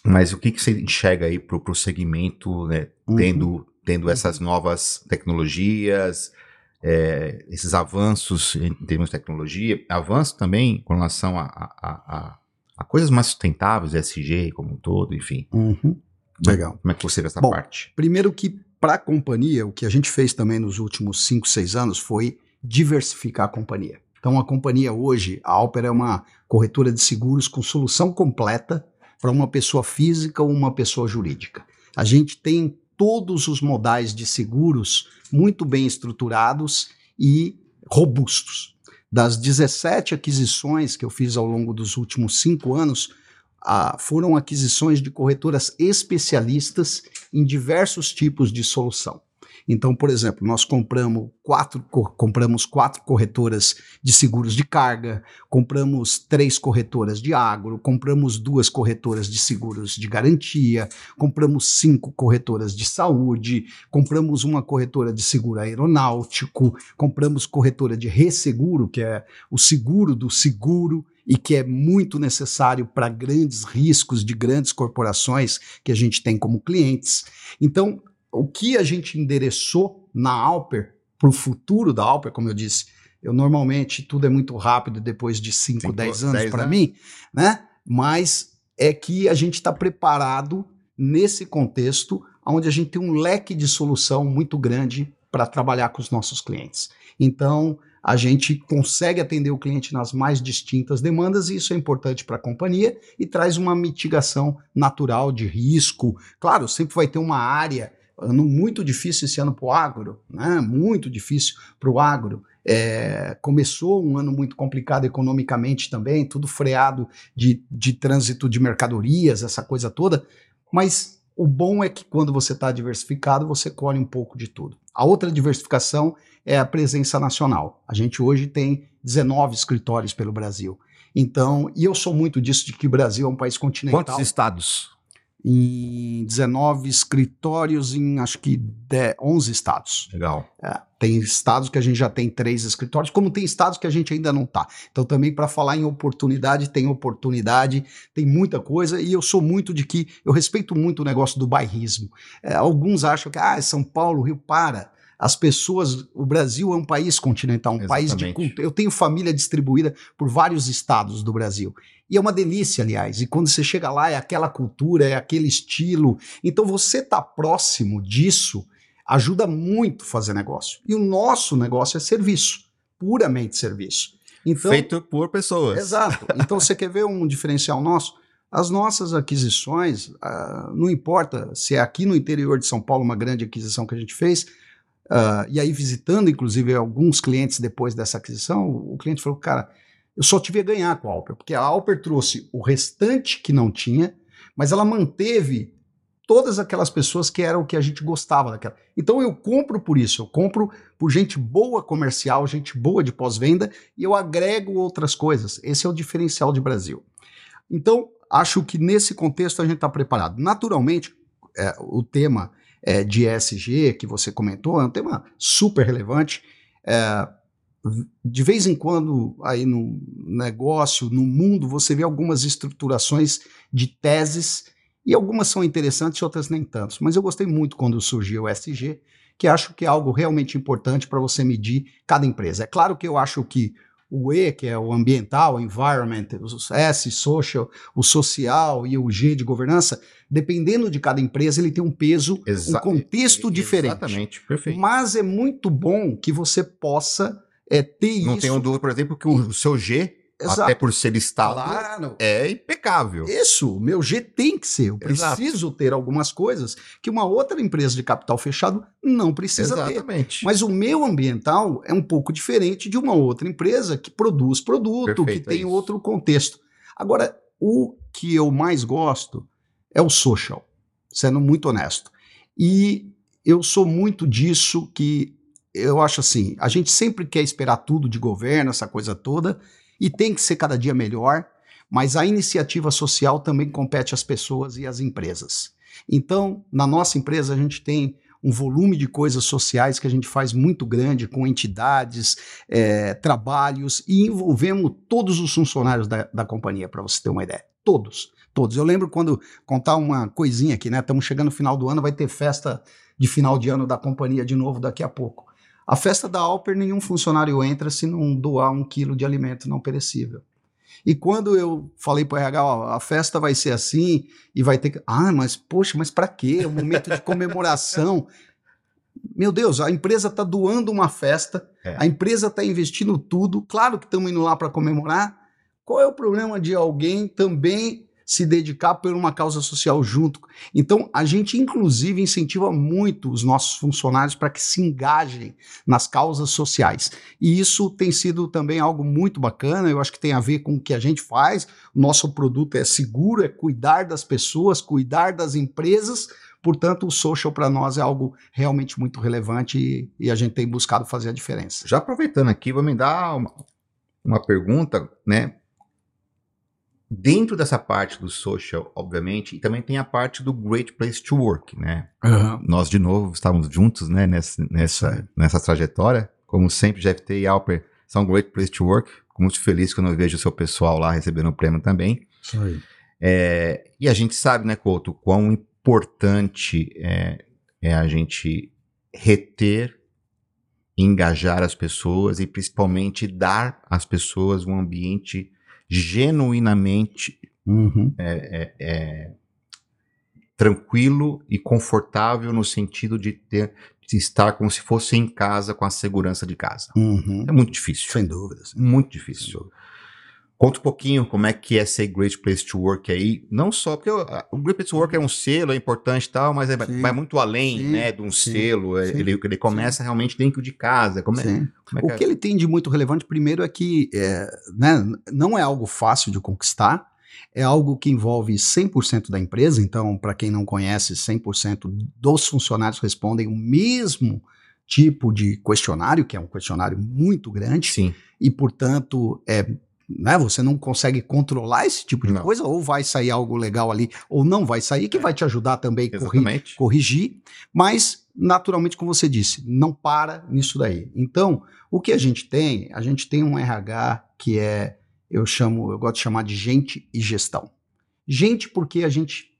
Mas o que, que você enxerga aí para o segmento, né, uhum. tendo, tendo essas novas tecnologias, é, esses avanços em termos de tecnologia, avanço também com relação a, a, a, a coisas mais sustentáveis, SG como um todo, enfim. Uhum. Legal. Como é que você vê essa Bom, parte? Primeiro que para a companhia, o que a gente fez também nos últimos 5, 6 anos foi diversificar a companhia. Então, a companhia hoje, a Alper é uma corretora de seguros com solução completa para uma pessoa física ou uma pessoa jurídica. A gente tem todos os modais de seguros muito bem estruturados e robustos. Das 17 aquisições que eu fiz ao longo dos últimos cinco anos, foram aquisições de corretoras especialistas em diversos tipos de solução. Então, por exemplo, nós compramos quatro, compramos quatro corretoras de seguros de carga, compramos três corretoras de agro, compramos duas corretoras de seguros de garantia, compramos cinco corretoras de saúde, compramos uma corretora de seguro aeronáutico, compramos corretora de resseguro, que é o seguro do seguro, e que é muito necessário para grandes riscos de grandes corporações que a gente tem como clientes. Então, o que a gente endereçou na Alper para o futuro da Alper, como eu disse, eu normalmente tudo é muito rápido depois de 5, 10 anos para mim, né? Mas é que a gente está preparado nesse contexto onde a gente tem um leque de solução muito grande para trabalhar com os nossos clientes. Então, a gente consegue atender o cliente nas mais distintas demandas e isso é importante para a companhia e traz uma mitigação natural de risco. Claro, sempre vai ter uma área ano muito difícil esse ano para o agro, né? muito difícil para o agro. É, começou um ano muito complicado economicamente também, tudo freado de, de trânsito de mercadorias, essa coisa toda, mas o bom é que quando você está diversificado, você colhe um pouco de tudo. A outra diversificação é a presença nacional. A gente hoje tem 19 escritórios pelo Brasil. Então, e eu sou muito disso de que o Brasil é um país continental. Quantos estados? Em 19 escritórios em acho que 10, 11 estados. Legal. É, tem estados que a gente já tem três escritórios, como tem estados que a gente ainda não está. Então também para falar em oportunidade, tem oportunidade, tem muita coisa e eu sou muito de que eu respeito muito o negócio do bairrismo. É, alguns acham que ah, São Paulo, Rio para. As pessoas, o Brasil é um país continental, um Exatamente. país de cultura. Eu tenho família distribuída por vários estados do Brasil. E é uma delícia, aliás. E quando você chega lá, é aquela cultura, é aquele estilo. Então, você tá próximo disso ajuda muito fazer negócio. E o nosso negócio é serviço, puramente serviço. Então, Feito por pessoas. Exato. Então, você quer ver um diferencial nosso? As nossas aquisições, uh, não importa se é aqui no interior de São Paulo uma grande aquisição que a gente fez, uh, e aí visitando inclusive alguns clientes depois dessa aquisição, o cliente falou, cara, eu só tive a ganhar com a Alper, porque a Alper trouxe o restante que não tinha, mas ela manteve todas aquelas pessoas que eram o que a gente gostava daquela. Então eu compro por isso, eu compro por gente boa comercial, gente boa de pós-venda e eu agrego outras coisas. Esse é o diferencial de Brasil. Então, acho que nesse contexto a gente está preparado. Naturalmente, é, o tema é, de ESG que você comentou é um tema super relevante. É, de vez em quando, aí no negócio, no mundo, você vê algumas estruturações de teses e algumas são interessantes, outras nem tanto. Mas eu gostei muito quando surgiu o SG, que acho que é algo realmente importante para você medir cada empresa. É claro que eu acho que o E, que é o ambiental, environment, o S, social, o social e o G de governança, dependendo de cada empresa, ele tem um peso, Exa um contexto diferente. Exatamente, perfeito. Mas é muito bom que você possa é, ter Não isso. Não tenho dúvida, por exemplo, que o seu G Exato. Até por ser Estado, claro. é impecável. Isso, meu G tem que ser. Eu preciso Exato. ter algumas coisas que uma outra empresa de capital fechado não precisa Exatamente. ter. Mas o meu ambiental é um pouco diferente de uma outra empresa que produz produto, Perfeito, que tem é outro contexto. Agora, o que eu mais gosto é o social, sendo muito honesto. E eu sou muito disso que eu acho assim, a gente sempre quer esperar tudo de governo, essa coisa toda, e tem que ser cada dia melhor, mas a iniciativa social também compete às pessoas e às empresas. Então, na nossa empresa, a gente tem um volume de coisas sociais que a gente faz muito grande com entidades, é, trabalhos e envolvemos todos os funcionários da, da companhia, para você ter uma ideia. Todos, todos. Eu lembro quando contar uma coisinha aqui, né? Estamos chegando no final do ano, vai ter festa de final de ano da companhia de novo daqui a pouco. A festa da Alper, nenhum funcionário entra se não doar um quilo de alimento não perecível. E quando eu falei para o RH, ó, a festa vai ser assim e vai ter que. Ah, mas poxa, mas para quê? É um momento de comemoração. Meu Deus, a empresa está doando uma festa, é. a empresa está investindo tudo. Claro que estamos indo lá para comemorar. Qual é o problema de alguém também se dedicar por uma causa social junto. Então, a gente, inclusive, incentiva muito os nossos funcionários para que se engajem nas causas sociais. E isso tem sido também algo muito bacana, eu acho que tem a ver com o que a gente faz. Nosso produto é seguro, é cuidar das pessoas, cuidar das empresas. Portanto, o social para nós é algo realmente muito relevante e, e, a gente tem buscado fazer a diferença. Já aproveitando aqui, vou me dar uma, uma pergunta, né? Dentro dessa parte do social, obviamente, e também tem a parte do Great Place to Work, né? Uhum. Nós, de novo, estávamos juntos, né, nessa, nessa, nessa trajetória. Como sempre, GFT e Alper são Great Place to Work. Fico muito feliz quando eu vejo o seu pessoal lá recebendo o prêmio também. É, e a gente sabe, né, Couto, quão importante é, é a gente reter, engajar as pessoas e principalmente dar às pessoas um ambiente genuinamente uhum. é, é, é, tranquilo e confortável no sentido de ter de estar como se fosse em casa com a segurança de casa. Uhum. É muito difícil. Sem dúvidas. Muito difícil. Conta um pouquinho como é que é ser Great Place to Work aí. Não só porque o, o Great Place to Work é um selo, é importante e tal, mas é, vai muito além sim, né, de um sim, selo. É, sim, ele, ele começa realmente dentro de casa. Como é, como é o que, que ele tem de muito relevante, primeiro, é que é, né, não é algo fácil de conquistar. É algo que envolve 100% da empresa. Então, para quem não conhece, 100% dos funcionários respondem o mesmo tipo de questionário, que é um questionário muito grande. Sim. E, portanto, é né? Você não consegue controlar esse tipo de não. coisa, ou vai sair algo legal ali, ou não vai sair, que é. vai te ajudar também a corri corrigir, mas naturalmente, como você disse, não para nisso daí. Então, o que a gente tem? A gente tem um RH que é, eu chamo, eu gosto de chamar de gente e gestão. Gente, porque a gente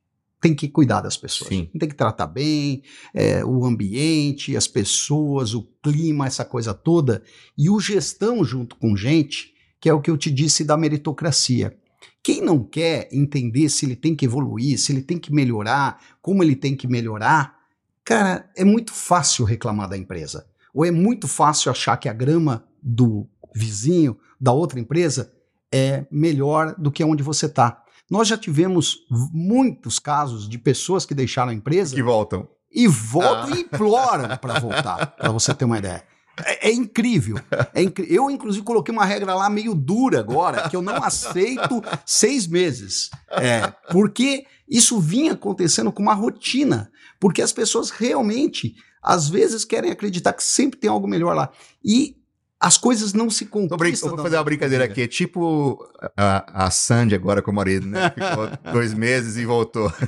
tem que cuidar das pessoas. Sim. Tem que tratar bem é, o ambiente, as pessoas, o clima, essa coisa toda. E o gestão junto com gente que é o que eu te disse da meritocracia. Quem não quer entender se ele tem que evoluir, se ele tem que melhorar, como ele tem que melhorar, cara, é muito fácil reclamar da empresa. Ou é muito fácil achar que a grama do vizinho, da outra empresa, é melhor do que onde você está. Nós já tivemos muitos casos de pessoas que deixaram a empresa. Que voltam. E voltam ah. e imploram para voltar, para você ter uma ideia. É, é, incrível. É. Eu, inclusive, coloquei uma regra lá meio dura agora, que eu não aceito seis meses. É, porque isso vinha acontecendo com uma rotina. Porque as pessoas realmente, às vezes, querem acreditar que sempre tem algo melhor lá. E as coisas não se conquistam. Vou fazer uma brincadeira aqui. É tipo a, a Sandy agora com o marido, né? Ficou dois meses e voltou.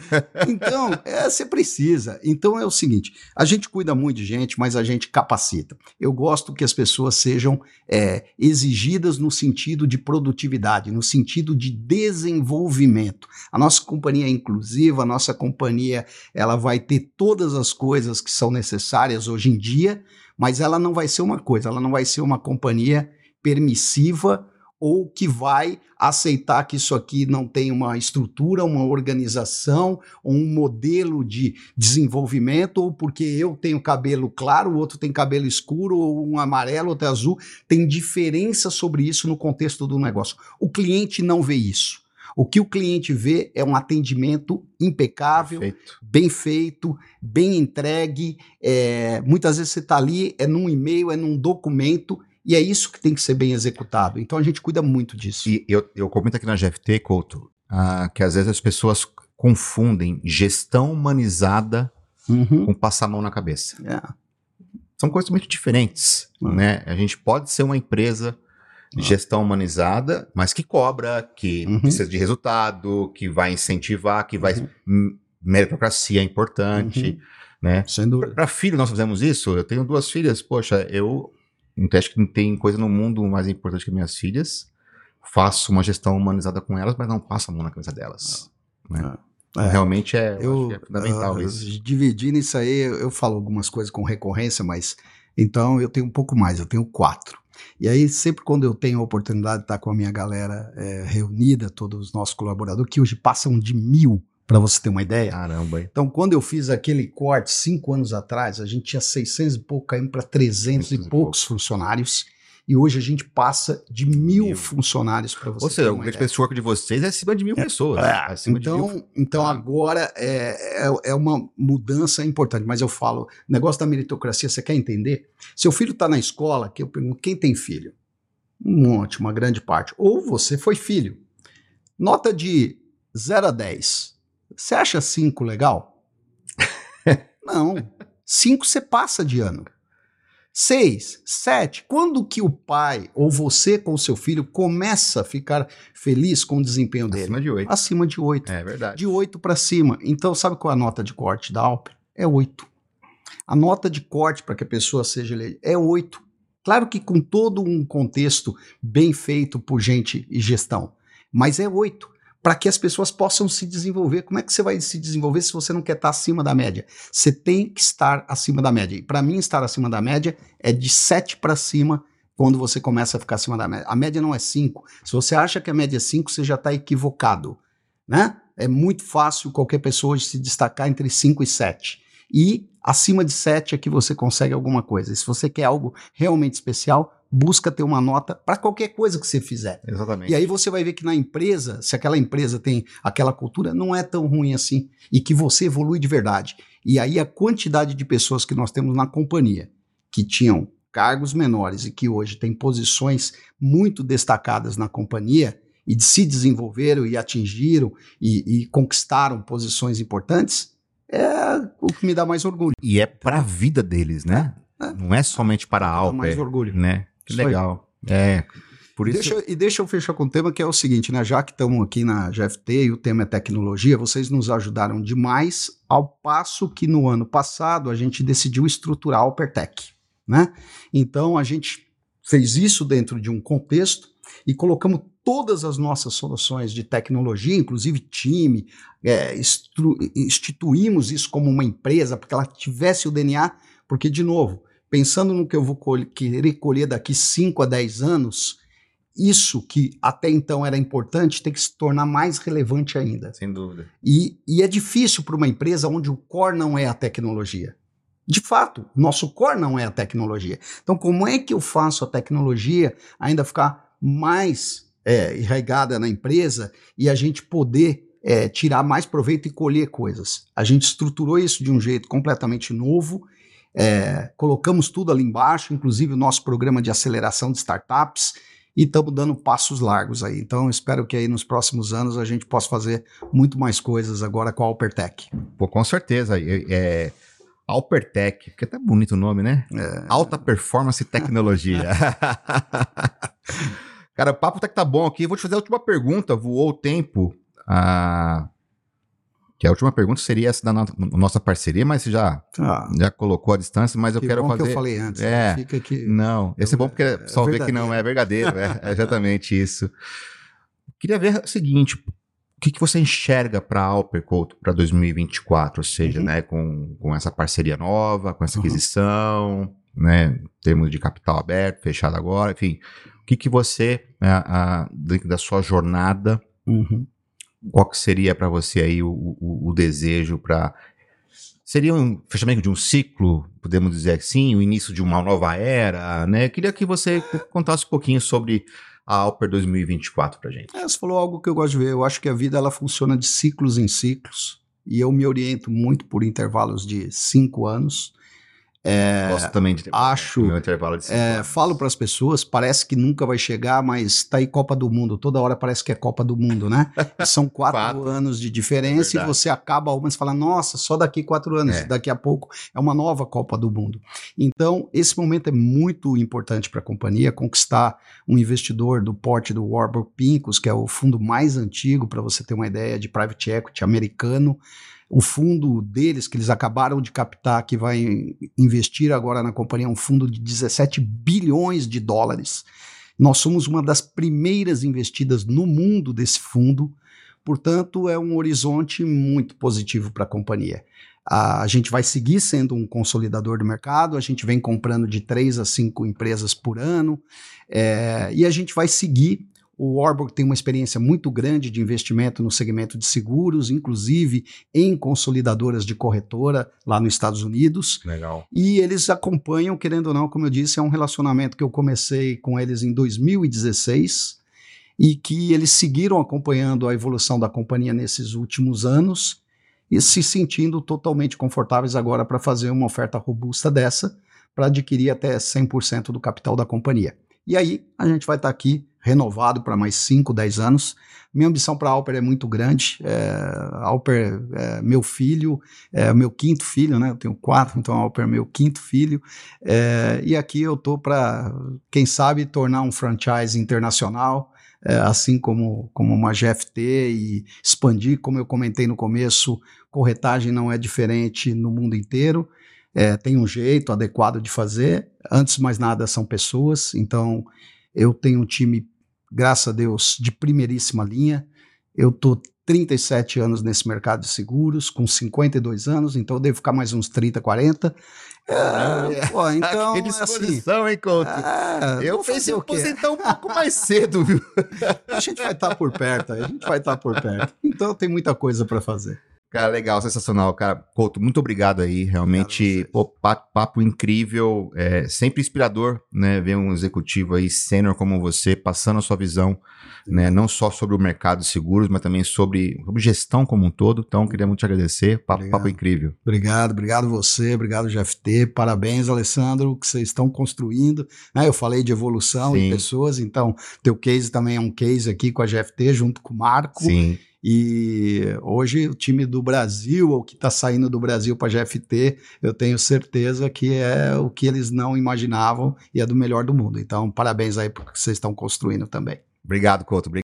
Então, é, você precisa. Então é o seguinte: a gente cuida muito de gente, mas a gente capacita. Eu gosto que as pessoas sejam é, exigidas no sentido de produtividade, no sentido de desenvolvimento. A nossa companhia é inclusiva, a nossa companhia ela vai ter todas as coisas que são necessárias hoje em dia mas ela não vai ser uma coisa, ela não vai ser uma companhia permissiva ou que vai aceitar que isso aqui não tem uma estrutura, uma organização, um modelo de desenvolvimento, ou porque eu tenho cabelo claro, o outro tem cabelo escuro, ou um amarelo, outro azul. Tem diferença sobre isso no contexto do negócio. O cliente não vê isso. O que o cliente vê é um atendimento impecável, Perfeito. bem feito, bem entregue. É, muitas vezes você está ali, é num e-mail, é num documento, e é isso que tem que ser bem executado. Então a gente cuida muito disso. E eu, eu comento aqui na GFT, Couto, uh, que às vezes as pessoas confundem gestão humanizada uhum. com passar a mão na cabeça. É. São coisas muito diferentes. Uhum. Né? A gente pode ser uma empresa gestão humanizada, mas que cobra, que uhum. precisa de resultado, que vai incentivar, que vai. Uhum. Meritocracia é importante. Uhum. Né? Sem dúvida. Para filho, nós fazemos isso. Eu tenho duas filhas. Poxa, eu acho que não tem coisa no mundo mais importante que minhas filhas. Faço uma gestão humanizada com elas, mas não passo a mão na cabeça delas. Ah. Né? É. Realmente é, eu, é fundamental uh, isso. Dividindo isso aí, eu falo algumas coisas com recorrência, mas então eu tenho um pouco mais, eu tenho quatro. E aí, sempre quando eu tenho a oportunidade de estar com a minha galera é, reunida, todos os nossos colaboradores, que hoje passam de mil, para você ter uma ideia. Caramba. Então, quando eu fiz aquele corte cinco anos atrás, a gente tinha 600 e pouco, caindo para 300 e, e poucos funcionários e hoje a gente passa de mil, mil. funcionários para você. Ou seja, o Great Work de vocês é acima de mil é, pessoas. É, então, mil... então agora é, é, é, uma mudança importante, mas eu falo, negócio da meritocracia, você quer entender? Seu filho está na escola, que eu pergunto, quem tem filho? Um monte, uma grande parte. Ou você foi filho. Nota de 0 a 10. Você acha 5 legal? Não. 5 você passa de ano. Seis, sete, quando que o pai ou você com o seu filho começa a ficar feliz com o desempenho dele? Acima de oito. Acima de oito. É verdade. De oito para cima. Então, sabe qual é a nota de corte da Alper? É oito. A nota de corte para que a pessoa seja eleita é oito. Claro que com todo um contexto bem feito por gente e gestão, mas é oito para que as pessoas possam se desenvolver. Como é que você vai se desenvolver se você não quer estar acima da média? Você tem que estar acima da média. E para mim, estar acima da média é de 7 para cima quando você começa a ficar acima da média. A média não é 5. Se você acha que a média é 5, você já está equivocado. Né? É muito fácil qualquer pessoa se destacar entre 5 e 7. E acima de 7 é que você consegue alguma coisa. E se você quer algo realmente especial, busca ter uma nota para qualquer coisa que você fizer. Exatamente. E aí você vai ver que na empresa, se aquela empresa tem aquela cultura, não é tão ruim assim e que você evolui de verdade. E aí a quantidade de pessoas que nós temos na companhia que tinham cargos menores e que hoje têm posições muito destacadas na companhia e de se desenvolveram e atingiram e, e conquistaram posições importantes, é o que me dá mais orgulho. E é para a vida deles, né? É. Não é somente para a Alpe. mais orgulho. Né? Que legal. É. Por isso... Deixa, e deixa eu fechar com o tema que é o seguinte, né? Já que estamos aqui na GFT e o tema é tecnologia, vocês nos ajudaram demais, ao passo que no ano passado a gente decidiu estruturar a Alpertec, né? Então a gente fez isso dentro de um contexto e colocamos todas as nossas soluções de tecnologia, inclusive time, é, instituímos isso como uma empresa para que ela tivesse o DNA, porque, de novo, pensando no que eu vou colher, querer colher daqui 5 a 10 anos, isso que até então era importante tem que se tornar mais relevante ainda. Sem dúvida. E, e é difícil para uma empresa onde o core não é a tecnologia. De fato, nosso core não é a tecnologia. Então, como é que eu faço a tecnologia ainda ficar mais é, enraigada na empresa e a gente poder é, tirar mais proveito e colher coisas? A gente estruturou isso de um jeito completamente novo É, colocamos tudo ali embaixo, inclusive o nosso programa de aceleração de startups, e estamos dando passos largos aí. Então, espero que aí nos próximos anos a gente possa fazer muito mais coisas agora com a Alpertec. Pô, com certeza. É, é Alpertec, que é até bonito o nome, né? É... Alta Performance Tecnologia. Cara, o papo tá que tá bom aqui. Vou te fazer a última pergunta. Voou o tempo. Ah, que a última pergunta seria essa da no nossa parceria, mas você já, ah, já colocou a distância, mas eu quero fazer. que eu falei antes. É, fica aqui. Não, esse é bom porque é, só ver que não é verdadeiro. é, é exatamente isso. Queria ver o seguinte: o que, que você enxerga para a Alpercoat para 2024? Ou seja, uhum. né, com, com essa parceria nova, com essa uhum. aquisição, uhum. né, em termos de capital aberto, fechado agora, enfim. O que, que você, a, a, dentro da sua jornada, uhum qual que seria para você aí o, o, o desejo para seria um fechamento de um ciclo, podemos dizer assim, o início de uma nova era, né? Queria que você contasse um pouquinho sobre a Alper 2024 para gente. É, você falou algo que eu gosto de ver. Eu acho que a vida ela funciona de ciclos em ciclos e eu me oriento muito por intervalos de cinco anos. É, Gosto também de acho, meu intervalo de é, Falo para as pessoas, parece que nunca vai chegar, mas tá aí Copa do Mundo. Toda hora parece que é Copa do Mundo, né? São quatro, quatro. anos de diferença é e você acaba uma e fala, nossa, só daqui quatro anos. É. Daqui a pouco é uma nova Copa do Mundo. Então, esse momento é muito importante para a companhia conquistar um investidor do porte do Warburg Pincus, que é o fundo mais antigo, para você ter uma ideia, de private equity americano o fundo deles, que eles acabaram de captar, que vai investir agora na companhia, é um fundo de 17 bilhões de dólares. Nós somos uma das primeiras investidas no mundo desse fundo, portanto, é um horizonte muito positivo para a companhia. A gente vai seguir sendo um consolidador do mercado, a gente vem comprando de três a cinco empresas por ano, é, e a gente vai seguir o Warburg tem uma experiência muito grande de investimento no segmento de seguros, inclusive em consolidadoras de corretora lá nos Estados Unidos. Legal. E eles acompanham, querendo ou não, como eu disse, é um relacionamento que eu comecei com eles em 2016 e que eles seguiram acompanhando a evolução da companhia nesses últimos anos e se sentindo totalmente confortáveis agora para fazer uma oferta robusta dessa para adquirir até 100% do capital da companhia. E aí a gente vai estar tá aqui renovado para mais 5, 10 anos. Minha ambição para a Alper é muito grande. É, Alper é meu filho, é meu quinto filho, né? Eu tenho quatro, então a Alper é meu quinto filho. É, e aqui eu tô para, quem sabe, tornar um franchise internacional. É, assim como, como uma GFT e expandir, como eu comentei no começo, corretagem não é diferente no mundo inteiro. É, tem um jeito adequado de fazer. Antes de mais nada, são pessoas. Então, eu tenho um time graças a Deus, de primeiríssima linha. Eu tô 37 anos nesse mercado de seguros, com 52 anos, então eu devo ficar mais uns 30, 40. É, é, pô, então, que disposição, assim, hein, Couto? É, eu pensei aposentar um pouco mais cedo, viu? A gente vai estar tá por perto, a gente vai estar tá por perto. Então tem muita coisa para fazer. Cara, legal, sensacional, cara. Couto, muito obrigado aí. Realmente, pô, papo, incrível, é sempre inspirador, né? Ver um executivo aí sênior como você passando a sua visão, né? Não só sobre o mercado de seguros, mas também sobre, sobre gestão como um todo. Então, queria muito te agradecer. Papo, papo incrível. Obrigado, obrigado você, obrigado GFT. Parabéns, Alessandro, o que vocês estão construindo. Né? Eu falei de evolução Sim. pessoas, então teu case também é um case aqui com a GFT junto com o Marco. Sim. E hoje o time do Brasil, ou que está saindo do Brasil para a GFT, eu tenho certeza que é o que eles não imaginavam e é do melhor do mundo. Então, parabéns aí porque vocês estão construindo também. Obrigado, Couto. Obrigado.